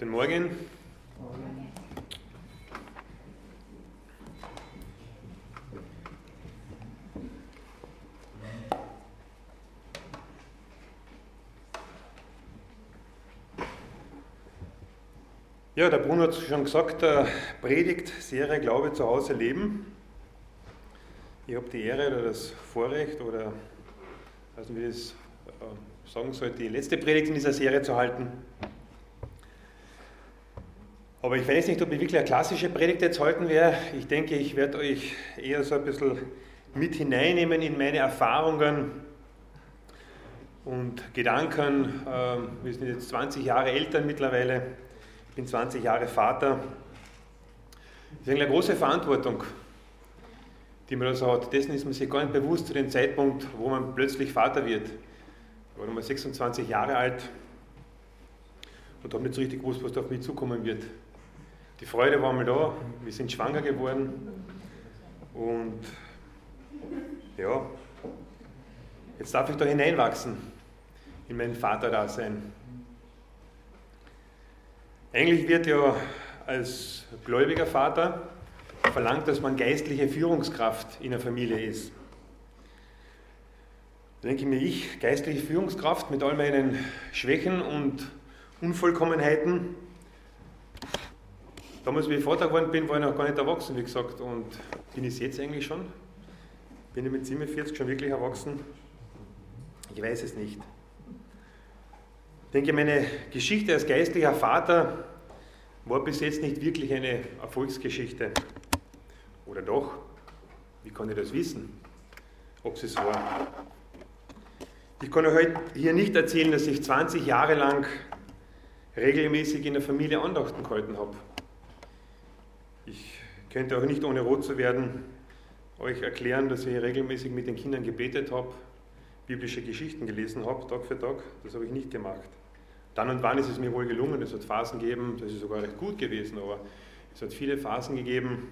Guten Morgen. Ja, der Bruno hat schon gesagt, der Predigtserie Glaube zu Hause leben. Ich habe die Ehre oder das Vorrecht oder weiß nicht, wie ich das äh, sagen soll, die letzte Predigt in dieser Serie zu halten. Aber ich weiß nicht, ob ich wirklich eine klassische Predigt jetzt halten werde. Ich denke, ich werde euch eher so ein bisschen mit hineinnehmen in meine Erfahrungen und Gedanken. Ähm, wir sind jetzt 20 Jahre Eltern mittlerweile. Ich bin 20 Jahre Vater. Das ist eine große Verantwortung, die man da so hat. Dessen ist man sich gar nicht bewusst zu dem Zeitpunkt, wo man plötzlich Vater wird. Ich war mal 26 Jahre alt und habe nicht so richtig gewusst, was da auf mich zukommen wird. Die Freude war mal da, wir sind schwanger geworden und ja, jetzt darf ich da hineinwachsen in mein Vaterdasein. Eigentlich wird ja als gläubiger Vater verlangt, dass man geistliche Führungskraft in der Familie ist. Da denke ich mir, ich, geistliche Führungskraft mit all meinen Schwächen und Unvollkommenheiten, Damals, wie ich Vater geworden bin, war ich noch gar nicht erwachsen, wie gesagt. Und bin ich jetzt eigentlich schon? Bin ich mit 47 schon wirklich erwachsen? Ich weiß es nicht. Ich denke, meine Geschichte als geistlicher Vater war bis jetzt nicht wirklich eine Erfolgsgeschichte. Oder doch? Wie kann ich das wissen, ob es war? Ich kann euch heute hier nicht erzählen, dass ich 20 Jahre lang regelmäßig in der Familie Andachten gehalten habe. Ich könnte auch nicht ohne rot zu werden euch erklären, dass ich regelmäßig mit den Kindern gebetet habe, biblische Geschichten gelesen habe, Tag für Tag. Das habe ich nicht gemacht. Dann und wann ist es mir wohl gelungen. Es hat Phasen gegeben, das ist sogar recht gut gewesen, aber es hat viele Phasen gegeben,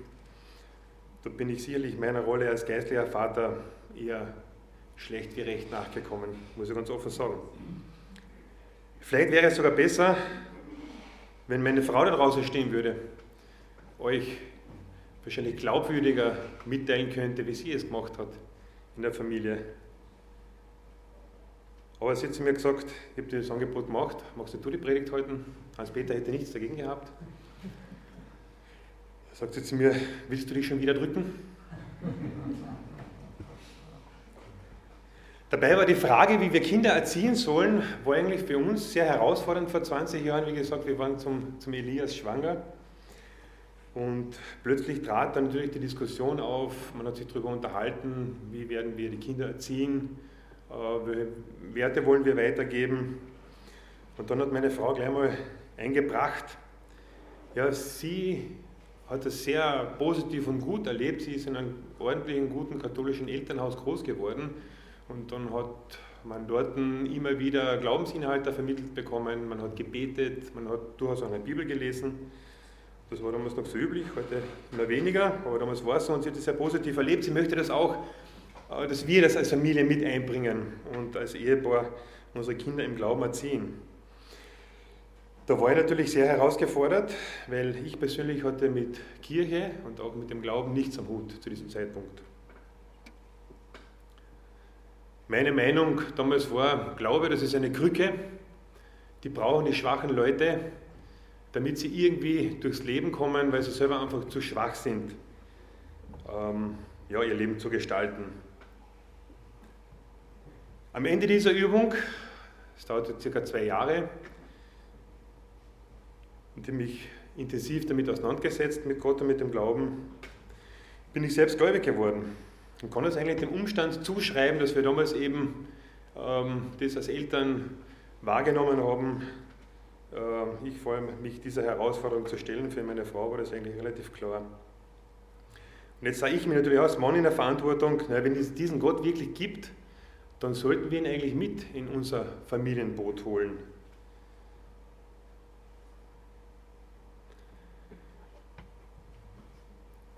da bin ich sicherlich meiner Rolle als geistlicher Vater eher schlecht wie recht nachgekommen, muss ich ganz offen sagen. Vielleicht wäre es sogar besser, wenn meine Frau da draußen stehen würde euch wahrscheinlich glaubwürdiger mitteilen könnte, wie sie es gemacht hat in der Familie. Aber sie hat zu mir gesagt, ich habe dir das Angebot gemacht, magst du die Predigt halten? Hans-Peter hätte nichts dagegen gehabt. Da sagt sie zu mir, willst du dich schon wieder drücken? Dabei war die Frage, wie wir Kinder erziehen sollen, war eigentlich für uns sehr herausfordernd vor 20 Jahren. Wie gesagt, wir waren zum, zum Elias schwanger. Und plötzlich trat dann natürlich die Diskussion auf, man hat sich darüber unterhalten, wie werden wir die Kinder erziehen, äh, welche Werte wollen wir weitergeben. Und dann hat meine Frau gleich mal eingebracht, ja, sie hat es sehr positiv und gut erlebt. Sie ist in einem ordentlichen, guten katholischen Elternhaus groß geworden. Und dann hat man dort immer wieder Glaubensinhalte vermittelt bekommen, man hat gebetet, man hat durchaus auch eine Bibel gelesen. Das war damals noch so üblich, heute immer weniger, aber damals war es so und sie hat es sehr positiv erlebt. Sie möchte das auch, äh, dass wir das als Familie mit einbringen und als Ehepaar unsere Kinder im Glauben erziehen. Da war ich natürlich sehr herausgefordert, weil ich persönlich hatte mit Kirche und auch mit dem Glauben nichts am Hut zu diesem Zeitpunkt. Meine Meinung damals war, Glaube, das ist eine Krücke, die brauchen die schwachen Leute, damit sie irgendwie durchs Leben kommen, weil sie selber einfach zu schwach sind, ähm, ja, ihr Leben zu gestalten. Am Ende dieser Übung, es dauerte circa zwei Jahre, und ich mich intensiv damit auseinandergesetzt, mit Gott und mit dem Glauben, bin ich selbst gläubig geworden. Und kann das eigentlich dem Umstand zuschreiben, dass wir damals eben ähm, das als Eltern wahrgenommen haben, ich vor allem mich dieser Herausforderung zu stellen. Für meine Frau war das eigentlich relativ klar. Und jetzt sage ich mir natürlich als Mann in der Verantwortung, na, wenn es diesen Gott wirklich gibt, dann sollten wir ihn eigentlich mit in unser Familienboot holen.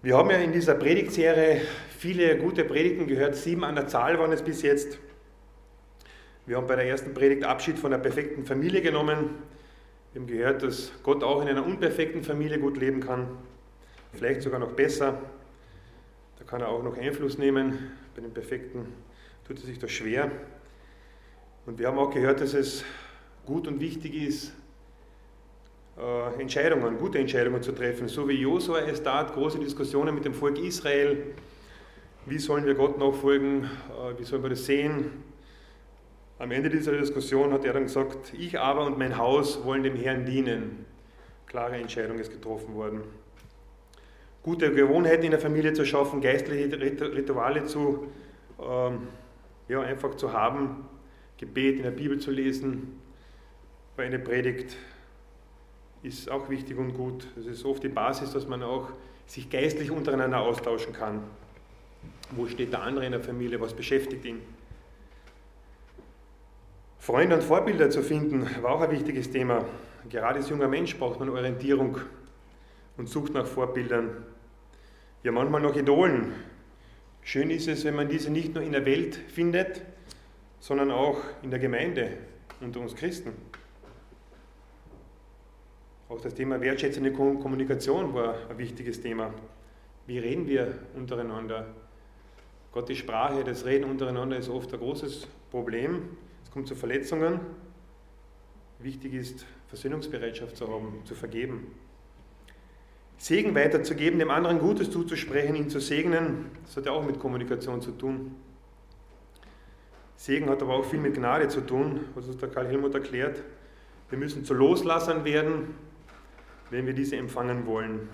Wir haben ja in dieser Predigtserie viele gute Predigten gehört, sieben an der Zahl waren es bis jetzt. Wir haben bei der ersten Predigt Abschied von der perfekten Familie genommen. Wir haben gehört, dass Gott auch in einer unperfekten Familie gut leben kann, vielleicht sogar noch besser. Da kann er auch noch Einfluss nehmen. Bei den Perfekten tut er sich das schwer. Und wir haben auch gehört, dass es gut und wichtig ist, äh, Entscheidungen, gute Entscheidungen zu treffen. So wie Josua es tat, große Diskussionen mit dem Volk Israel. Wie sollen wir Gott nachfolgen? Äh, wie sollen wir das sehen? Am Ende dieser Diskussion hat er dann gesagt, ich aber und mein Haus wollen dem Herrn dienen. Klare Entscheidung ist getroffen worden. Gute Gewohnheiten in der Familie zu schaffen, geistliche Rituale zu, ähm, ja, einfach zu haben, Gebet in der Bibel zu lesen, bei einer Predigt ist auch wichtig und gut. Das ist oft die Basis, dass man auch sich geistlich untereinander austauschen kann. Wo steht der andere in der Familie? Was beschäftigt ihn? Freunde und Vorbilder zu finden, war auch ein wichtiges Thema. Gerade als junger Mensch braucht man Orientierung und sucht nach Vorbildern. Ja, manchmal nach Idolen. Schön ist es, wenn man diese nicht nur in der Welt findet, sondern auch in der Gemeinde unter uns Christen. Auch das Thema wertschätzende Kommunikation war ein wichtiges Thema. Wie reden wir untereinander? Gottes Sprache, das Reden untereinander ist oft ein großes Problem. Es kommt zu Verletzungen. Wichtig ist, Versöhnungsbereitschaft zu haben, zu vergeben. Segen weiterzugeben, dem anderen Gutes zuzusprechen, ihn zu segnen, das hat ja auch mit Kommunikation zu tun. Segen hat aber auch viel mit Gnade zu tun, was uns der Karl Helmut erklärt. Wir müssen zu Loslassern werden, wenn wir diese empfangen wollen.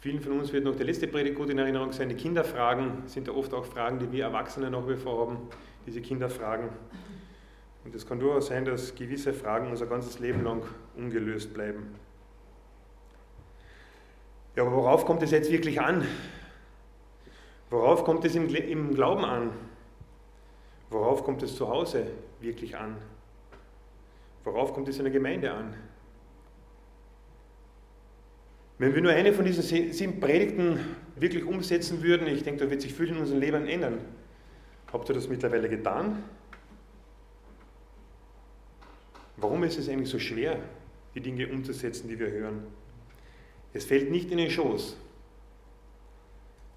Vielen von uns wird noch die letzte Predigt gut in Erinnerung sein. Die Kinderfragen sind ja oft auch Fragen, die wir Erwachsene noch wie vor haben, diese Kinderfragen. Und es kann durchaus sein, dass gewisse Fragen unser ganzes Leben lang ungelöst bleiben. Ja, aber worauf kommt es jetzt wirklich an? Worauf kommt es im, im Glauben an? Worauf kommt es zu Hause wirklich an? Worauf kommt es in der Gemeinde an? Wenn wir nur eine von diesen sieben Predigten wirklich umsetzen würden, ich denke, da wird sich viel in unserem Leben ändern. Habt ihr das mittlerweile getan? Warum ist es eigentlich so schwer, die Dinge umzusetzen, die wir hören? Es fällt nicht in den Schoß.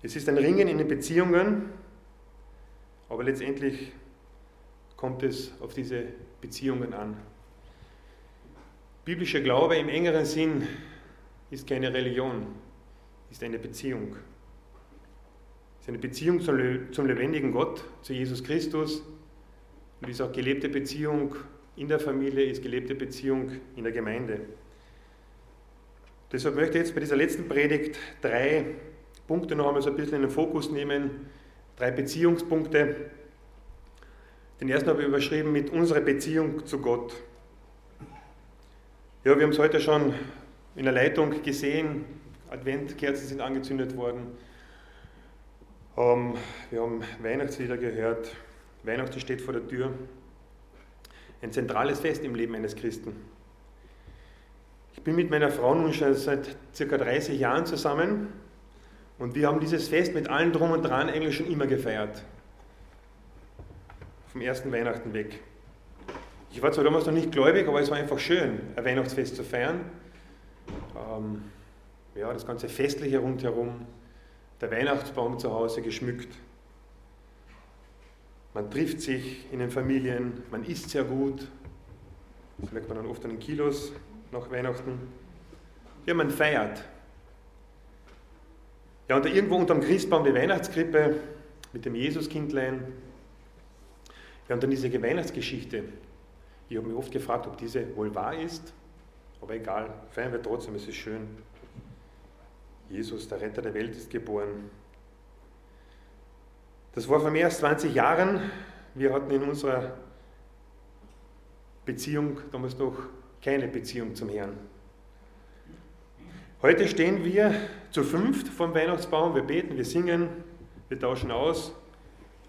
Es ist ein Ringen in den Beziehungen, aber letztendlich kommt es auf diese Beziehungen an. Biblischer Glaube im engeren Sinn ist keine Religion, ist eine Beziehung. Es ist eine Beziehung zum lebendigen Gott, zu Jesus Christus und ist auch gelebte Beziehung in der Familie, ist gelebte Beziehung in der Gemeinde. Deshalb möchte ich jetzt bei dieser letzten Predigt drei Punkte noch einmal so ein bisschen in den Fokus nehmen, drei Beziehungspunkte. Den ersten habe ich überschrieben mit unserer Beziehung zu Gott. Ja, wir haben es heute schon in der Leitung gesehen, Adventkerzen sind angezündet worden. Ähm, wir haben Weihnachtslieder gehört. Weihnachten steht vor der Tür. Ein zentrales Fest im Leben eines Christen. Ich bin mit meiner Frau nun schon seit circa 30 Jahren zusammen und wir haben dieses Fest mit allen Drum und Dran eigentlich schon immer gefeiert. Vom ersten Weihnachten weg. Ich war zwar damals noch nicht gläubig, aber es war einfach schön, ein Weihnachtsfest zu feiern ähm, ja, das ganze Festliche rundherum, der Weihnachtsbaum zu Hause geschmückt. Man trifft sich in den Familien, man isst sehr gut, merkt man dann oft an den Kilos nach Weihnachten. Ja, man feiert. Ja, und da irgendwo unterm Christbaum die Weihnachtskrippe mit dem Jesuskindlein. Ja, und dann diese Weihnachtsgeschichte. Ich habe mich oft gefragt, ob diese wohl wahr ist aber egal, feiern wir trotzdem, es ist schön. Jesus, der Retter der Welt, ist geboren. Das war vor mehr als 20 Jahren. Wir hatten in unserer Beziehung damals noch keine Beziehung zum Herrn. Heute stehen wir zu fünft vom Weihnachtsbaum, wir beten, wir singen, wir tauschen aus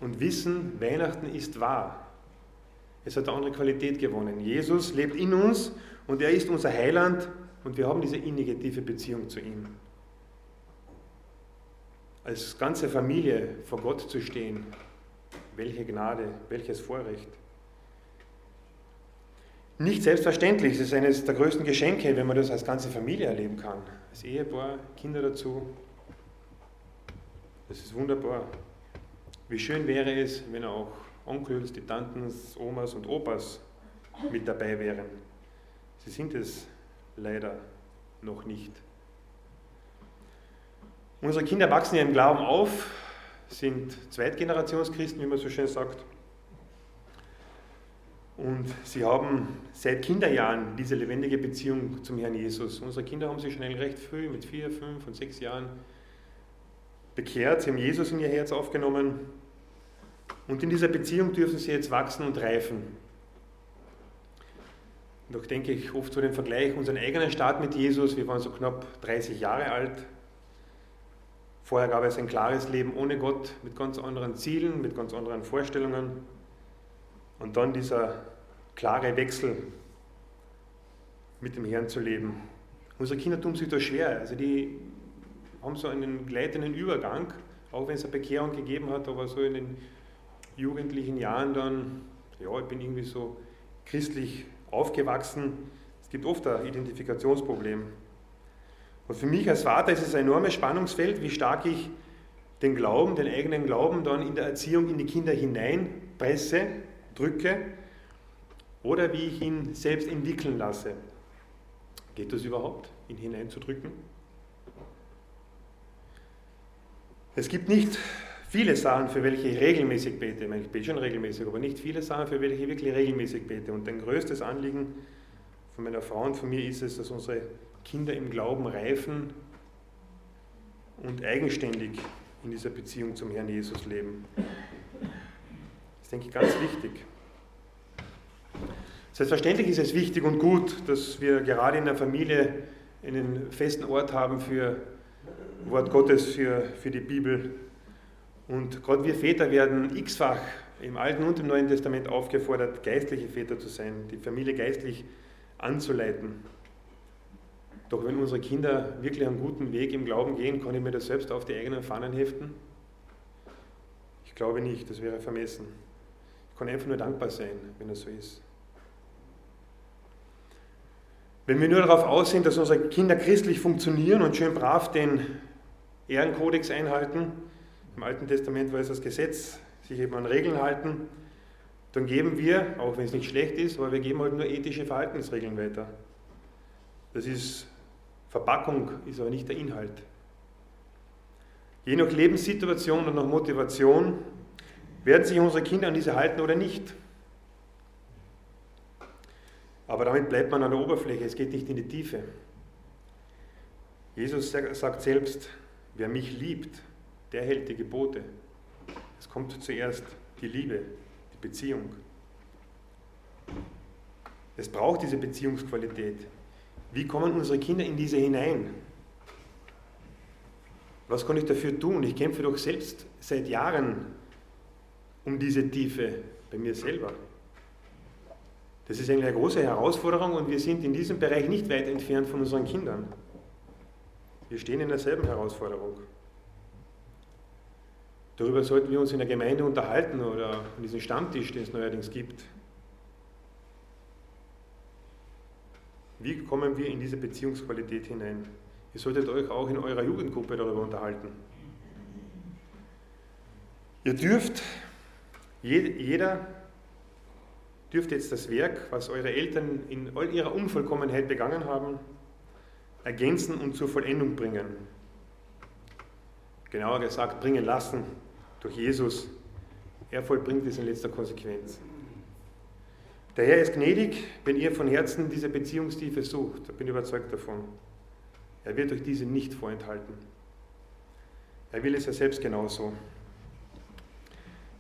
und wissen, Weihnachten ist wahr. Es hat eine andere Qualität gewonnen. Jesus lebt in uns und er ist unser Heiland und wir haben diese innige, tiefe Beziehung zu ihm. Als ganze Familie vor Gott zu stehen, welche Gnade, welches Vorrecht. nicht selbstverständlich. Es ist eines der größten Geschenke, wenn man das als ganze Familie erleben kann. Als Ehepaar, Kinder dazu. Das ist wunderbar. Wie schön wäre es, wenn auch Onkels, die Tanten, Omas und Opas mit dabei wären. Sie sind es leider noch nicht. Unsere Kinder wachsen im Glauben auf, sind Zweitgenerationschristen, wie man so schön sagt. Und sie haben seit Kinderjahren diese lebendige Beziehung zum Herrn Jesus. Unsere Kinder haben sich schon recht früh, mit vier, fünf und sechs Jahren, bekehrt. Sie haben Jesus in ihr Herz aufgenommen. Und in dieser Beziehung dürfen sie jetzt wachsen und reifen. Auch denke ich oft zu dem Vergleich, unseren eigenen Start mit Jesus, wir waren so knapp 30 Jahre alt. Vorher gab es ein klares Leben ohne Gott, mit ganz anderen Zielen, mit ganz anderen Vorstellungen. Und dann dieser klare Wechsel mit dem Herrn zu leben. Unsere Kinder tun sich da schwer. Also die haben so einen gleitenden Übergang, auch wenn es eine Bekehrung gegeben hat, aber so in den jugendlichen Jahren dann, ja, ich bin irgendwie so christlich aufgewachsen. Es gibt oft ein Identifikationsproblem. Und für mich als Vater ist es ein enormes Spannungsfeld, wie stark ich den Glauben, den eigenen Glauben dann in der Erziehung in die Kinder hineinpresse drücke oder wie ich ihn selbst entwickeln lasse. Geht das überhaupt, ihn hineinzudrücken? Es gibt nicht viele Sachen, für welche ich regelmäßig bete. Ich, meine, ich bete schon regelmäßig, aber nicht viele Sachen, für welche ich wirklich regelmäßig bete. Und ein größtes Anliegen von meiner Frau und von mir ist es, dass unsere Kinder im Glauben reifen und eigenständig in dieser Beziehung zum Herrn Jesus leben ist, denke ich, ganz wichtig. Selbstverständlich ist es wichtig und gut, dass wir gerade in der Familie einen festen Ort haben für Wort Gottes, für, für die Bibel. Und gerade wir Väter werden x-fach im Alten und im Neuen Testament aufgefordert, geistliche Väter zu sein, die Familie geistlich anzuleiten. Doch wenn unsere Kinder wirklich einen guten Weg im Glauben gehen, kann ich mir das selbst auf die eigenen Fahnen heften? Ich glaube nicht, das wäre vermessen kann einfach nur dankbar sein, wenn es so ist. Wenn wir nur darauf aus sind, dass unsere Kinder christlich funktionieren und schön brav den Ehrenkodex einhalten, im Alten Testament war es das Gesetz, sich eben an Regeln halten, dann geben wir, auch wenn es nicht schlecht ist, aber wir geben halt nur ethische Verhaltensregeln weiter. Das ist Verpackung, ist aber nicht der Inhalt. Je nach Lebenssituation und nach Motivation werden sich unsere Kinder an diese halten oder nicht? Aber damit bleibt man an der Oberfläche, es geht nicht in die Tiefe. Jesus sagt selbst, wer mich liebt, der hält die Gebote. Es kommt zuerst die Liebe, die Beziehung. Es braucht diese Beziehungsqualität. Wie kommen unsere Kinder in diese hinein? Was kann ich dafür tun? Ich kämpfe doch selbst seit Jahren um diese Tiefe bei mir selber. Das ist eigentlich eine große Herausforderung und wir sind in diesem Bereich nicht weit entfernt von unseren Kindern. Wir stehen in derselben Herausforderung. Darüber sollten wir uns in der Gemeinde unterhalten oder an diesem Stammtisch, den es neuerdings gibt. Wie kommen wir in diese Beziehungsqualität hinein? Ihr solltet euch auch in eurer Jugendgruppe darüber unterhalten. Ihr dürft jeder dürfte jetzt das Werk, was eure Eltern in all ihrer Unvollkommenheit begangen haben, ergänzen und zur Vollendung bringen. Genauer gesagt, bringen lassen durch Jesus. Er vollbringt es in letzter Konsequenz. Der Herr ist gnädig, wenn ihr von Herzen diese Beziehungstiefe sucht. Ich bin überzeugt davon. Er wird euch diese nicht vorenthalten. Er will es ja selbst genauso.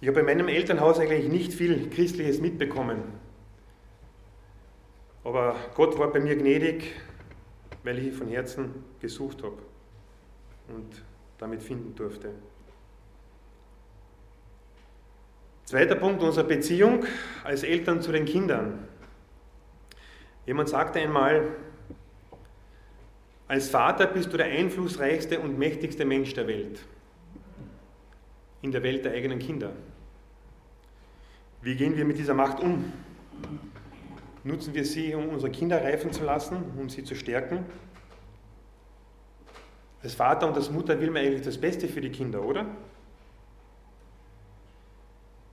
Ich habe in meinem Elternhaus eigentlich nicht viel Christliches mitbekommen. Aber Gott war bei mir gnädig, weil ich von Herzen gesucht habe und damit finden durfte. Zweiter Punkt unserer Beziehung als Eltern zu den Kindern. Jemand sagte einmal, als Vater bist du der einflussreichste und mächtigste Mensch der Welt, in der Welt der eigenen Kinder. Wie gehen wir mit dieser Macht um? Nutzen wir sie, um unsere Kinder reifen zu lassen, um sie zu stärken? Als Vater und als Mutter will man eigentlich das Beste für die Kinder, oder?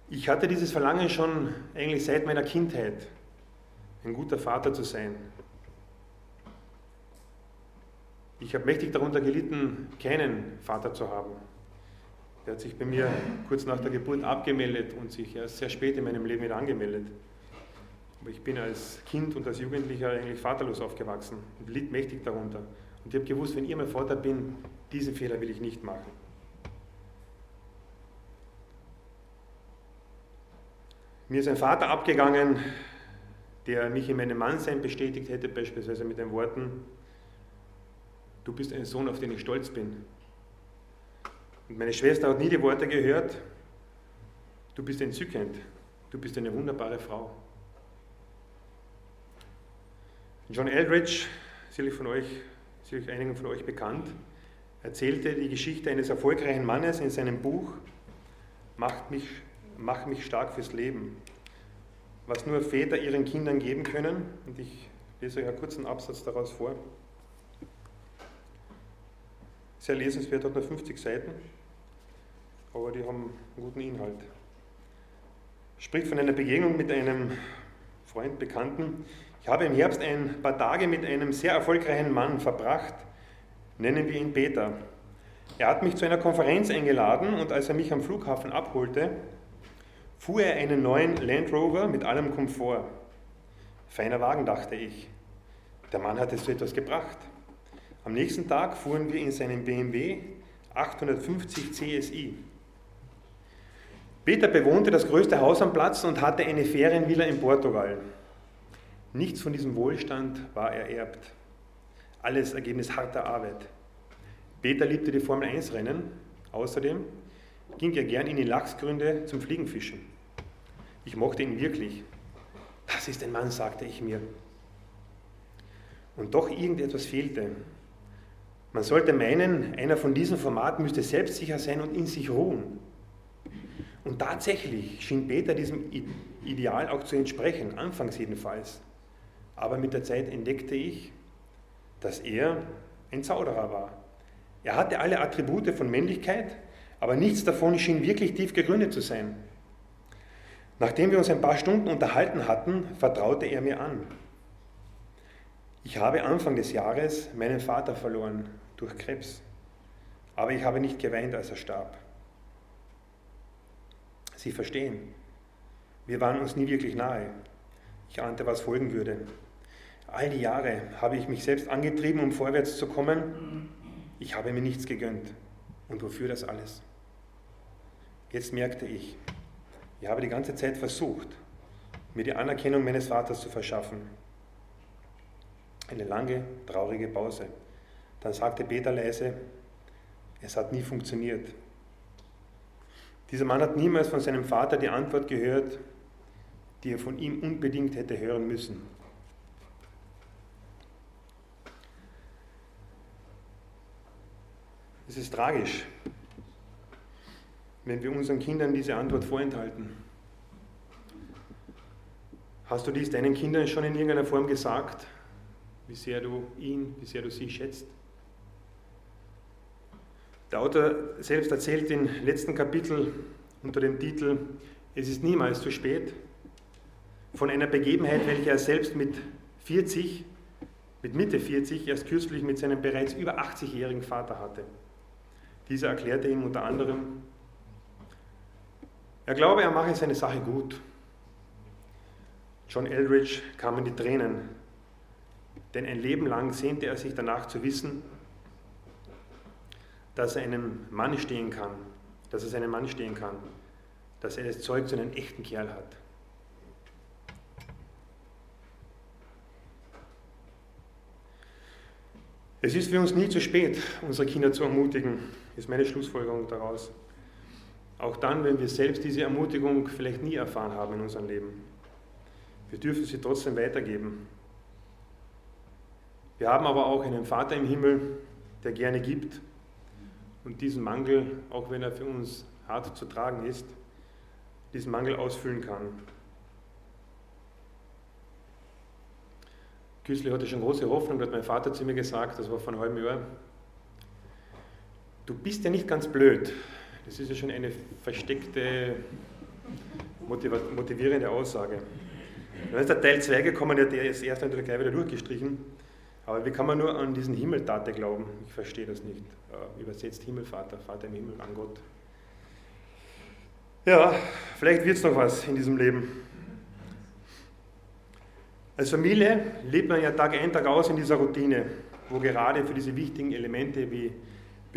Ich hatte dieses Verlangen schon eigentlich seit meiner Kindheit, ein guter Vater zu sein. Ich habe mächtig darunter gelitten, keinen Vater zu haben. Der hat sich bei mir kurz nach der Geburt abgemeldet und sich erst sehr spät in meinem Leben wieder angemeldet. Aber ich bin als Kind und als Jugendlicher eigentlich vaterlos aufgewachsen und litt mächtig darunter. Und ich habe gewusst, wenn ich mein Vater bin, diesen Fehler will ich nicht machen. Mir ist ein Vater abgegangen, der mich in meinem Mannsein bestätigt hätte, beispielsweise mit den Worten, du bist ein Sohn, auf den ich stolz bin. Und meine Schwester hat nie die Worte gehört, du bist entzückend, du bist eine wunderbare Frau. John Eldridge, sicherlich, von euch, sicherlich einigen von euch bekannt, erzählte die Geschichte eines erfolgreichen Mannes in seinem Buch Macht mich, Mach mich stark fürs Leben, was nur Väter ihren Kindern geben können. Und ich lese euch einen kurzen Absatz daraus vor. Sehr lesenswert, hat nur 50 Seiten, aber die haben einen guten Inhalt. Spricht von einer Begegnung mit einem Freund, Bekannten. Ich habe im Herbst ein paar Tage mit einem sehr erfolgreichen Mann verbracht, nennen wir ihn Peter. Er hat mich zu einer Konferenz eingeladen und als er mich am Flughafen abholte, fuhr er einen neuen Land Rover mit allem Komfort. Feiner Wagen, dachte ich. Der Mann hatte so etwas gebracht. Am nächsten Tag fuhren wir in seinem BMW 850 CSI. Peter bewohnte das größte Haus am Platz und hatte eine Ferienvilla in Portugal. Nichts von diesem Wohlstand war ererbt. Alles Ergebnis harter Arbeit. Peter liebte die Formel 1 Rennen. Außerdem ging er gern in die Lachsgründe zum Fliegenfischen. Ich mochte ihn wirklich. Das ist ein Mann, sagte ich mir. Und doch irgendetwas fehlte. Man sollte meinen, einer von diesen Formaten müsste selbstsicher sein und in sich ruhen. Und tatsächlich schien Peter diesem Ideal auch zu entsprechen, anfangs jedenfalls. Aber mit der Zeit entdeckte ich, dass er ein Zauderer war. Er hatte alle Attribute von Männlichkeit, aber nichts davon schien wirklich tief gegründet zu sein. Nachdem wir uns ein paar Stunden unterhalten hatten, vertraute er mir an. Ich habe Anfang des Jahres meinen Vater verloren durch Krebs. Aber ich habe nicht geweint, als er starb. Sie verstehen, wir waren uns nie wirklich nahe. Ich ahnte, was folgen würde. All die Jahre habe ich mich selbst angetrieben, um vorwärts zu kommen. Ich habe mir nichts gegönnt. Und wofür das alles? Jetzt merkte ich, ich habe die ganze Zeit versucht, mir die Anerkennung meines Vaters zu verschaffen. Eine lange, traurige Pause. Dann sagte Peter leise, es hat nie funktioniert. Dieser Mann hat niemals von seinem Vater die Antwort gehört, die er von ihm unbedingt hätte hören müssen. Es ist tragisch, wenn wir unseren Kindern diese Antwort vorenthalten. Hast du dies deinen Kindern schon in irgendeiner Form gesagt, wie sehr du ihn, wie sehr du sie schätzt? Der Autor selbst erzählt im letzten Kapitel unter dem Titel Es ist niemals zu spät von einer Begebenheit, welche er selbst mit 40, mit Mitte 40 erst kürzlich mit seinem bereits über 80-jährigen Vater hatte. Dieser erklärte ihm unter anderem, er glaube, er mache seine Sache gut. John Eldridge kamen die Tränen, denn ein Leben lang sehnte er sich danach zu wissen, dass er einem Mann stehen kann, dass er seinem Mann stehen kann, dass er das Zeug zu einem echten Kerl hat. Es ist für uns nie zu spät, unsere Kinder zu ermutigen, ist meine Schlussfolgerung daraus. Auch dann, wenn wir selbst diese Ermutigung vielleicht nie erfahren haben in unserem Leben. Wir dürfen sie trotzdem weitergeben. Wir haben aber auch einen Vater im Himmel, der gerne gibt und diesen Mangel, auch wenn er für uns hart zu tragen ist, diesen Mangel ausfüllen kann. Kürzlich hatte schon große Hoffnung, hat mein Vater zu mir gesagt, das war vor einem halben Jahr, du bist ja nicht ganz blöd. Das ist ja schon eine versteckte, motivierende Aussage. Dann ist der Teil 2 gekommen, der ist erst natürlich gleich wieder durchgestrichen. Aber wie kann man nur an diesen Himmeltate glauben? Ich verstehe das nicht. Äh, übersetzt Himmelvater, Vater im Himmel, an Gott. Ja, vielleicht wird es noch was in diesem Leben. Als Familie lebt man ja Tag ein, Tag aus in dieser Routine, wo gerade für diese wichtigen Elemente wie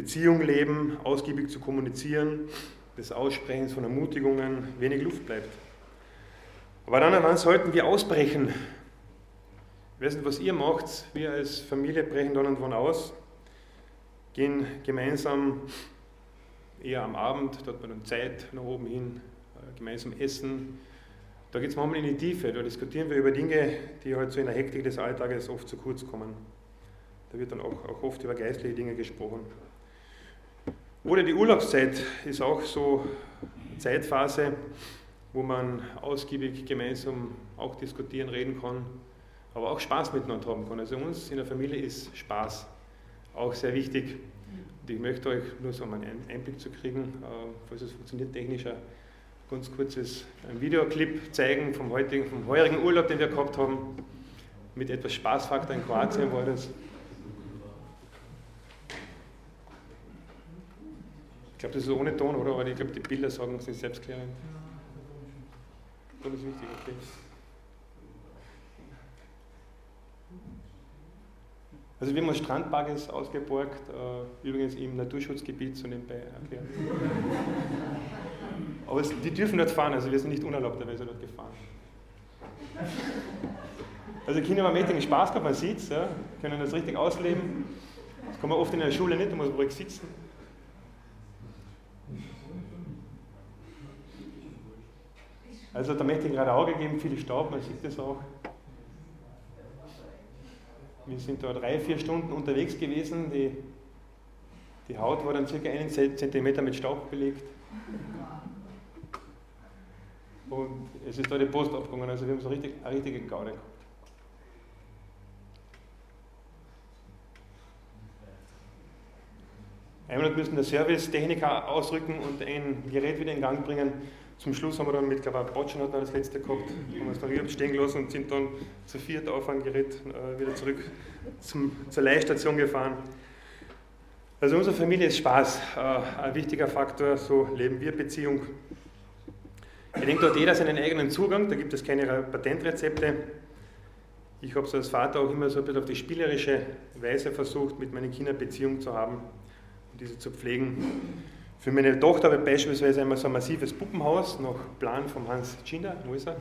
Beziehung leben, ausgiebig zu kommunizieren, des Aussprechens von Ermutigungen wenig Luft bleibt. Aber dann wann sollten wir ausbrechen? Ich weiß nicht, was ihr macht. Wir als Familie brechen dann und wann aus, gehen gemeinsam eher am Abend, dort man dann Zeit nach oben hin, äh, gemeinsam essen. Da geht es manchmal in die Tiefe, da diskutieren wir über Dinge, die halt so in der Hektik des Alltages oft zu kurz kommen. Da wird dann auch, auch oft über geistliche Dinge gesprochen. Oder die Urlaubszeit ist auch so eine Zeitphase, wo man ausgiebig gemeinsam auch diskutieren, reden kann, aber auch Spaß miteinander haben kann. Also uns in der Familie ist Spaß auch sehr wichtig. Und ich möchte euch nur so einen Einblick zu kriegen, äh, falls es funktioniert technisch, ein ganz kurzes Videoclip zeigen vom, heutigen, vom heurigen Urlaub, den wir gehabt haben. Mit etwas Spaßfaktor in Kroatien war das. Glaube, das ist ohne Ton, oder? Aber ich glaube, die Bilder sagen es nicht selbstklärend. Das ist wichtig, okay. Also wir haben Strandpark ausgeborgt, äh, übrigens im Naturschutzgebiet so nebenbei erklärt. Aber es, die dürfen dort fahren, also wir sind nicht unerlaubterweise dort gefahren. Also Kinder haben mächtigen Spaß gehabt, man sieht es, ja, können das richtig ausleben. Das kann man oft in der Schule nicht, da muss man ruhig sitzen. Also der mächtigen gerade Auge gegeben, viel Staub, man sieht das auch. Wir sind da drei, vier Stunden unterwegs gewesen. Die, die Haut war dann circa einen Zentimeter mit Staub belegt. Und es ist da die Post abgegangen, also wir haben so richtig, eine richtige Gaude gehabt. Einmal müssen der Servicetechniker ausrücken und ein Gerät wieder in Gang bringen. Zum Schluss haben wir dann mit, glaube ich, Botschen hat dann das letzte gehabt, haben wir es dann stehen gelassen und sind dann zu viert auf ein Gerät äh, wieder zurück zum, zur Leihstation gefahren. Also unsere Familie ist Spaß, äh, ein wichtiger Faktor, so leben wir Beziehung. Ich denke, dort jeder seinen eigenen Zugang, da gibt es keine Patentrezepte. Ich habe so als Vater auch immer so ein bisschen auf die spielerische Weise versucht, mit meinen Kindern Beziehung zu haben und diese zu pflegen. Für meine Tochter habe ich beispielsweise einmal so ein massives Puppenhaus nach Plan von Hans Tschinder, wo ist er?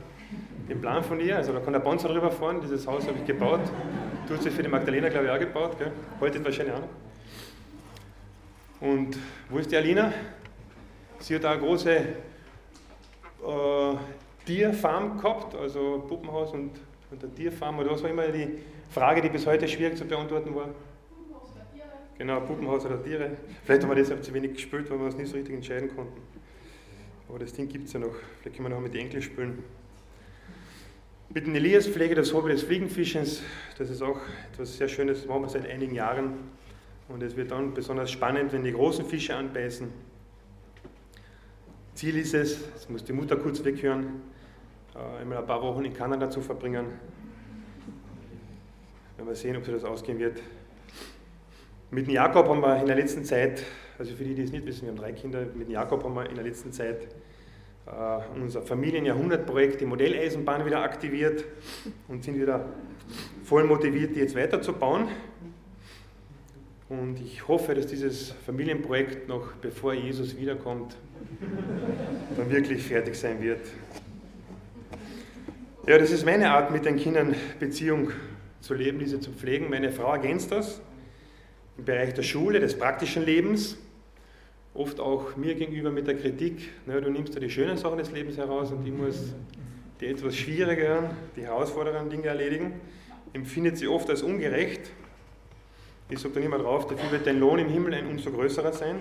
Den Plan von ihr, also da kann der Bonzer drüber fahren, dieses Haus habe ich gebaut. Tut sie für die Magdalena, glaube ich, auch gebaut, gell? heute wahrscheinlich auch noch. Und wo ist die Alina? Sie hat auch eine große äh, Tierfarm gehabt, also Puppenhaus und, und eine Tierfarm. Und das war immer die Frage, die bis heute schwierig zu beantworten war. Genau, Puppenhaus oder Tiere. Vielleicht haben wir deshalb zu wenig gespielt, weil wir uns nicht so richtig entscheiden konnten. Aber das Ding gibt es ja noch. Vielleicht können wir noch mit den Enkeln spielen. Mit den Elias pflege das Hobby des Fliegenfischens. Das ist auch etwas sehr Schönes, das machen wir seit einigen Jahren. Und es wird dann besonders spannend, wenn die großen Fische anbeißen. Ziel ist es, das muss die Mutter kurz weghören, äh, einmal ein paar Wochen in Kanada zu verbringen. Wenn wir sehen, ob sie das ausgehen wird. Mit dem Jakob haben wir in der letzten Zeit, also für die, die es nicht wissen, wir haben drei Kinder, mit dem Jakob haben wir in der letzten Zeit äh, unser Familienjahrhundertprojekt, die Modelleisenbahn, wieder aktiviert und sind wieder voll motiviert, die jetzt weiterzubauen. Und ich hoffe, dass dieses Familienprojekt noch bevor Jesus wiederkommt, dann wirklich fertig sein wird. Ja, das ist meine Art, mit den Kindern Beziehung zu leben, diese zu pflegen. Meine Frau ergänzt das im Bereich der Schule, des praktischen Lebens, oft auch mir gegenüber mit der Kritik, na, du nimmst da die schönen Sachen des Lebens heraus und ich muss die etwas schwierigeren, die herausfordernden Dinge erledigen, empfindet sie oft als ungerecht. Ich sage dann immer drauf, dafür wird dein Lohn im Himmel ein umso größerer sein.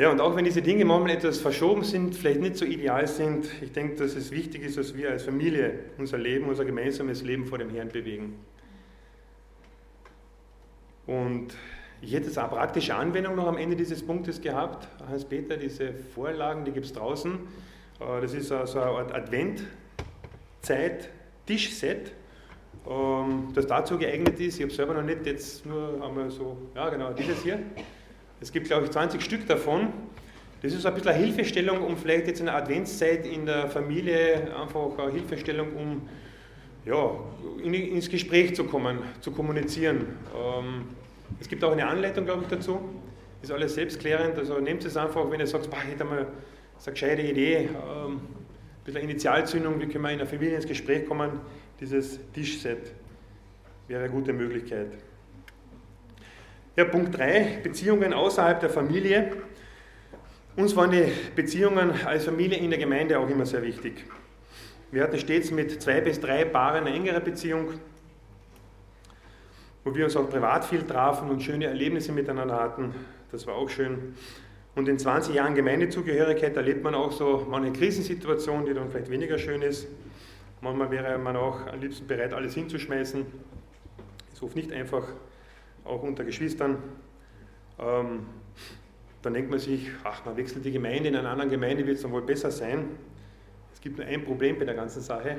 Ja, und auch wenn diese Dinge manchmal etwas verschoben sind, vielleicht nicht so ideal sind, ich denke, dass es wichtig ist, dass wir als Familie unser Leben, unser gemeinsames Leben vor dem Herrn bewegen. Und ich hätte jetzt eine praktische Anwendung noch am Ende dieses Punktes gehabt. Hans-Peter, diese Vorlagen, die gibt es draußen. Äh, das ist so ein Adventzeit-Tischset, ähm, das dazu geeignet ist. Ich habe selber noch nicht jetzt nur einmal so, ja genau, dieses hier. Es gibt, glaube ich, 20 Stück davon. Das ist ein bisschen eine Hilfestellung, um vielleicht jetzt in der Adventszeit in der Familie einfach eine Hilfestellung, um ja, in, ins Gespräch zu kommen, zu kommunizieren. Ähm, es gibt auch eine Anleitung, glaube ich, dazu. Ist alles selbstklärend. Also nehmt es einfach, wenn ihr sagt, ich hätte mal eine gescheite Idee, ähm, ein bisschen Initialzündung, wie können wir in der Familie ins Gespräch kommen. Dieses Tischset wäre eine gute Möglichkeit. Ja, Punkt 3, Beziehungen außerhalb der Familie. Uns waren die Beziehungen als Familie in der Gemeinde auch immer sehr wichtig. Wir hatten stets mit zwei bis drei Paaren eine engere Beziehung, wo wir uns auch privat viel trafen und schöne Erlebnisse miteinander hatten. Das war auch schön. Und in 20 Jahren Gemeindezugehörigkeit erlebt man auch so manche Krisensituation, die dann vielleicht weniger schön ist. Manchmal wäre man auch am liebsten bereit, alles hinzuschmeißen. Ist oft nicht einfach auch unter Geschwistern. Ähm, dann denkt man sich, ach, man wechselt die Gemeinde, in einer anderen Gemeinde wird es dann wohl besser sein. Es gibt nur ein Problem bei der ganzen Sache.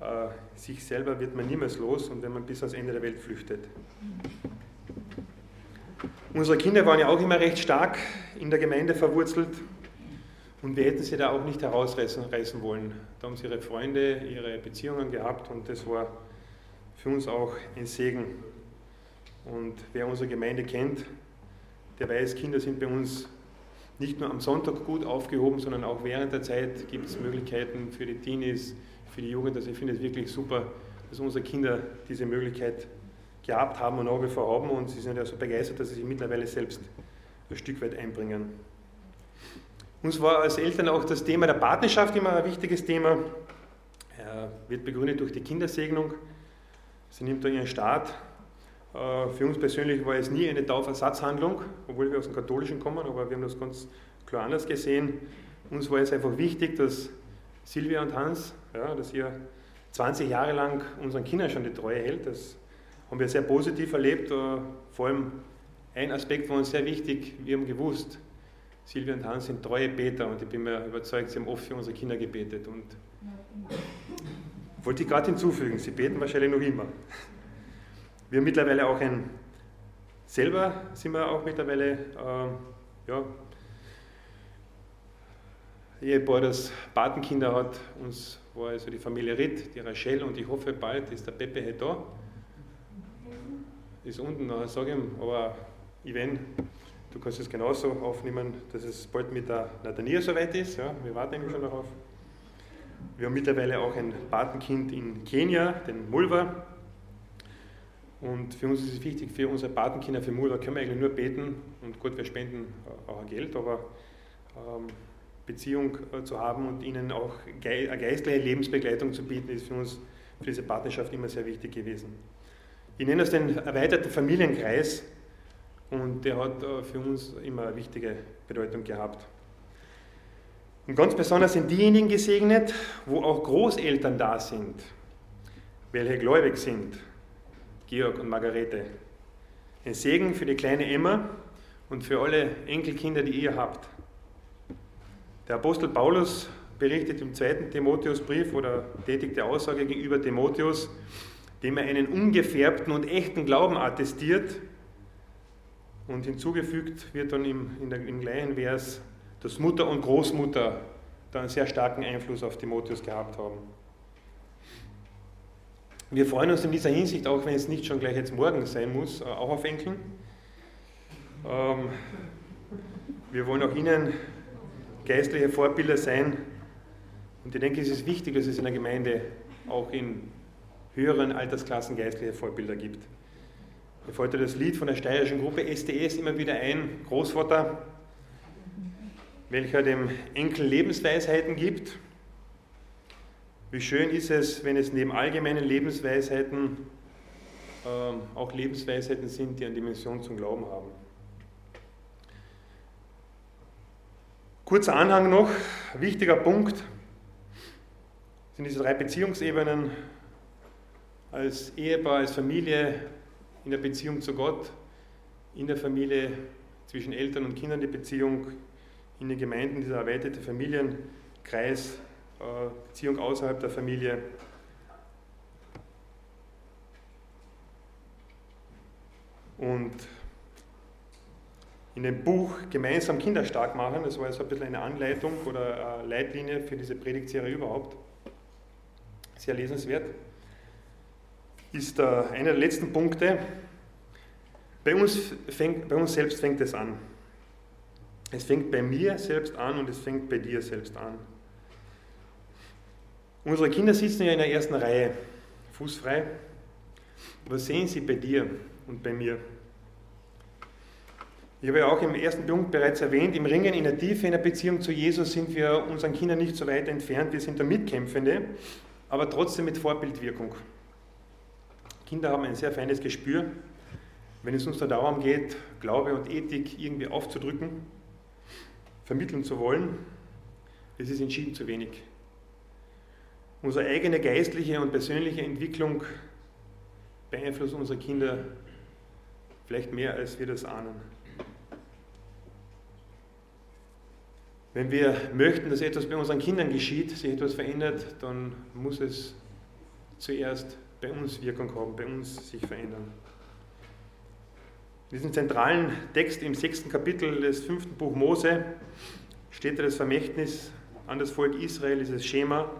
Äh, sich selber wird man niemals los und wenn man bis ans Ende der Welt flüchtet. Unsere Kinder waren ja auch immer recht stark in der Gemeinde verwurzelt und wir hätten sie da auch nicht herausreißen wollen. Da haben sie ihre Freunde, ihre Beziehungen gehabt und das war für uns auch ein Segen. Und wer unsere Gemeinde kennt, der weiß, Kinder sind bei uns nicht nur am Sonntag gut aufgehoben, sondern auch während der Zeit gibt es Möglichkeiten für die Teenies, für die Jugend. Also ich finde es wirklich super, dass unsere Kinder diese Möglichkeit gehabt haben und auch wie vor und sie sind ja so begeistert, dass sie sich mittlerweile selbst ein Stück weit einbringen. Uns war als Eltern auch das Thema der Partnerschaft immer ein wichtiges Thema. Er wird begründet durch die Kindersegnung. Sie nimmt da ihren Start für uns persönlich war es nie eine Taufersatzhandlung, obwohl wir aus dem Katholischen kommen, aber wir haben das ganz klar anders gesehen. Uns war es einfach wichtig, dass Silvia und Hans, ja, dass ihr 20 Jahre lang unseren Kindern schon die Treue hält. Das haben wir sehr positiv erlebt. Äh, vor allem ein Aspekt war uns sehr wichtig. Wir haben gewusst, Silvia und Hans sind treue Beter und ich bin mir überzeugt, sie haben oft für unsere Kinder gebetet. Und wollte ich gerade hinzufügen, sie beten wahrscheinlich noch immer. Wir haben mittlerweile auch ein, selber sind wir auch mittlerweile, äh, ja, Ehepaar, das Patenkinder hat, uns war also die Familie Ritt, die Rachel und ich hoffe bald ist der Pepe hier da. Ist unten, nachher sage ich ihm, aber Ivan, du kannst es genauso aufnehmen, dass es bald mit der Nathania soweit ist. Ja, wir warten nämlich schon darauf. Wir haben mittlerweile auch ein Patenkind in Kenia, den Mulva. Und für uns ist es wichtig, für unsere Patenkinder, für Mulva können wir eigentlich nur beten und gut, wir spenden auch Geld, aber ähm, Beziehung äh, zu haben und ihnen auch ge eine geistliche Lebensbegleitung zu bieten, ist für uns, für diese Partnerschaft immer sehr wichtig gewesen. Ich nenne das den erweiterten Familienkreis und der hat äh, für uns immer eine wichtige Bedeutung gehabt. Und ganz besonders sind diejenigen gesegnet, wo auch Großeltern da sind, welche gläubig sind Georg und Margarete. Ein Segen für die kleine Emma und für alle Enkelkinder, die ihr habt. Der Apostel Paulus berichtet im zweiten Timotheusbrief oder tätigte Aussage gegenüber Timotheus, dem er einen ungefärbten und echten Glauben attestiert. Und hinzugefügt wird dann im, der, im gleichen Vers, dass Mutter und Großmutter da einen sehr starken Einfluss auf Timotheus gehabt haben. Wir freuen uns in dieser Hinsicht, auch wenn es nicht schon gleich jetzt morgen sein muss, äh, auch auf Enkeln. Ähm, wir wollen auch Ihnen geistliche Vorbilder sein. Und ich denke, es ist wichtig, dass es in der Gemeinde auch in höheren Altersklassen geistliche Vorbilder gibt. Mir fällt das Lied von der steirischen Gruppe STS immer wieder ein, Großvater, welcher dem Enkel Lebensweisheiten gibt wie schön ist es, wenn es neben allgemeinen Lebensweisheiten äh, auch Lebensweisheiten sind, die eine Dimension zum Glauben haben. Kurzer Anhang noch, wichtiger Punkt sind diese drei Beziehungsebenen als Ehepaar, als Familie, in der Beziehung zu Gott, in der Familie zwischen Eltern und Kindern die Beziehung, in den Gemeinden dieser erweiterte Familienkreis, Beziehung außerhalb der Familie. Und in dem Buch Gemeinsam Kinder stark machen, das war jetzt ein bisschen eine Anleitung oder eine Leitlinie für diese Predigtserie überhaupt, sehr lesenswert, ist einer der letzten Punkte. Bei uns, fängt, bei uns selbst fängt es an. Es fängt bei mir selbst an und es fängt bei dir selbst an. Unsere Kinder sitzen ja in der ersten Reihe, fußfrei. Was sehen sie bei dir und bei mir? Ich habe ja auch im ersten Punkt bereits erwähnt, im Ringen in der Tiefe in der Beziehung zu Jesus sind wir unseren Kindern nicht so weit entfernt. Wir sind da Mitkämpfende, aber trotzdem mit Vorbildwirkung. Kinder haben ein sehr feines Gespür, wenn es uns da darum geht, Glaube und Ethik irgendwie aufzudrücken, vermitteln zu wollen, das ist entschieden zu wenig. Unsere eigene geistliche und persönliche Entwicklung beeinflusst unsere Kinder vielleicht mehr, als wir das ahnen. Wenn wir möchten, dass etwas bei unseren Kindern geschieht, sich etwas verändert, dann muss es zuerst bei uns Wirkung haben, bei uns sich verändern. In diesem zentralen Text im sechsten Kapitel des fünften Buch Mose steht das Vermächtnis an das Volk Israel, dieses Schema.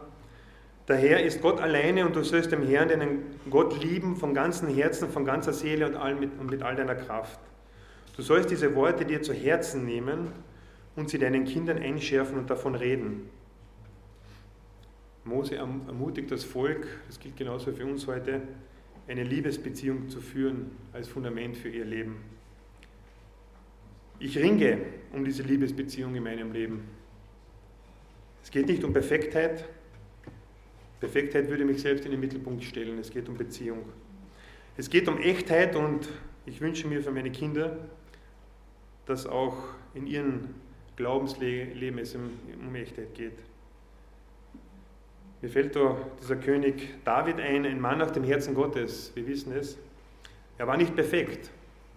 Der Herr ist Gott alleine und du sollst dem Herrn, deinen Gott lieben, von ganzem Herzen, von ganzer Seele und, all mit, und mit all deiner Kraft. Du sollst diese Worte dir zu Herzen nehmen und sie deinen Kindern einschärfen und davon reden. Mose ermutigt das Volk, das gilt genauso für uns heute, eine Liebesbeziehung zu führen als Fundament für ihr Leben. Ich ringe um diese Liebesbeziehung in meinem Leben. Es geht nicht um Perfektheit. Perfektheit würde mich selbst in den Mittelpunkt stellen. Es geht um Beziehung. Es geht um Echtheit und ich wünsche mir für meine Kinder, dass auch in ihren Glaubensleben es um Echtheit geht. Mir fällt da dieser König David ein, ein Mann nach dem Herzen Gottes, wir wissen es. Er war nicht perfekt,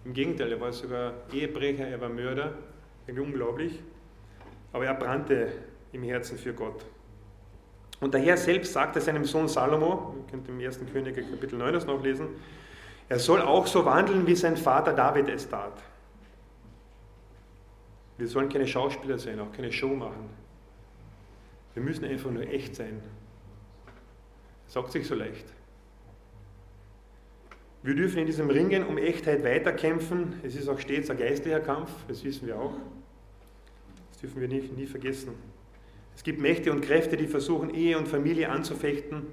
im Gegenteil, er war sogar Ehebrecher, er war Mörder, irgendwie unglaublich, aber er brannte im Herzen für Gott. Und der Herr selbst sagte seinem Sohn Salomo, ihr könnt im 1. König Kapitel 9 das nachlesen, er soll auch so wandeln, wie sein Vater David es tat. Wir sollen keine Schauspieler sein, auch keine Show machen. Wir müssen einfach nur echt sein. Sagt sich so leicht. Wir dürfen in diesem Ringen um Echtheit weiterkämpfen. Es ist auch stets ein geistlicher Kampf, das wissen wir auch. Das dürfen wir nie, nie vergessen. Es gibt Mächte und Kräfte, die versuchen, Ehe und Familie anzufechten,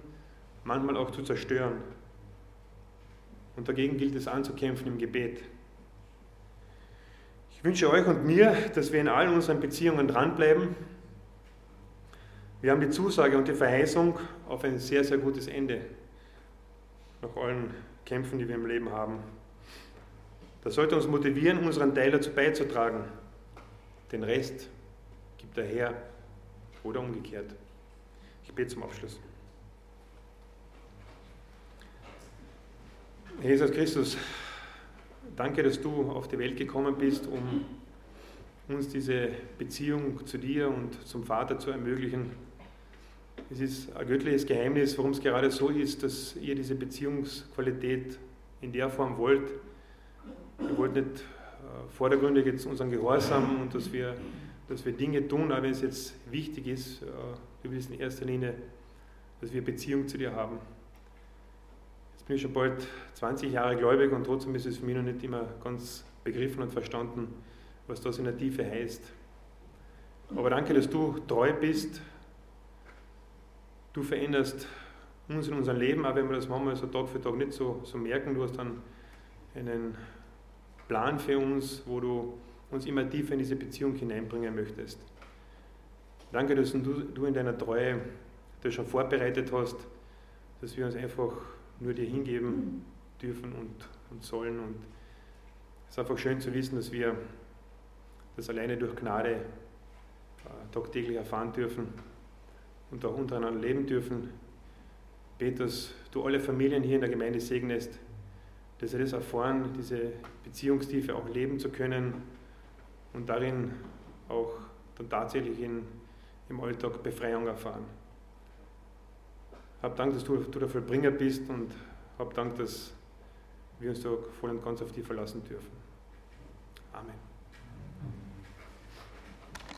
manchmal auch zu zerstören. Und dagegen gilt es anzukämpfen im Gebet wünsche euch und mir, dass wir in allen unseren Beziehungen dranbleiben. Wir haben die Zusage und die Verheißung auf ein sehr, sehr gutes Ende nach allen Kämpfen, die wir im Leben haben. Das sollte uns motivieren, unseren Teil dazu beizutragen. Den Rest gibt der Herr oder umgekehrt. Ich bete zum Abschluss. Jesus Christus, Danke, dass du auf die Welt gekommen bist, um uns diese Beziehung zu dir und zum Vater zu ermöglichen. Es ist ein göttliches Geheimnis, warum es gerade so ist, dass ihr diese Beziehungsqualität in der Form wollt. Ihr wollt nicht äh, vordergründig jetzt unseren Gehorsam und dass wir, dass wir Dinge tun, aber wenn es jetzt wichtig ist, äh, du willst in erster Linie, dass wir Beziehung zu dir haben. Jetzt bin ich schon bald 20 Jahre gläubig und trotzdem ist es für mich noch nicht immer ganz begriffen und verstanden, was das in der Tiefe heißt. Aber danke, dass du treu bist. Du veränderst uns in unserem Leben, auch wenn wir das manchmal so Tag für Tag nicht so, so merken. Du hast dann einen Plan für uns, wo du uns immer tiefer in diese Beziehung hineinbringen möchtest. Danke, dass du, in deiner Treue das schon vorbereitet hast, dass wir uns einfach nur dir hingeben dürfen und, und sollen. Und es ist einfach schön zu wissen, dass wir das alleine durch Gnade äh, tagtäglich erfahren dürfen und auch untereinander leben dürfen. Bete, dass du alle Familien hier in der Gemeinde segnest, dass sie das erfahren, diese Beziehungstiefe auch leben zu können und darin auch dann tatsächlich in, im Alltag Befreiung erfahren. Hab Dank, dass du, du der Vollbringer bist und hab Dank, dass wir uns da voll und ganz auf dich verlassen dürfen. Amen.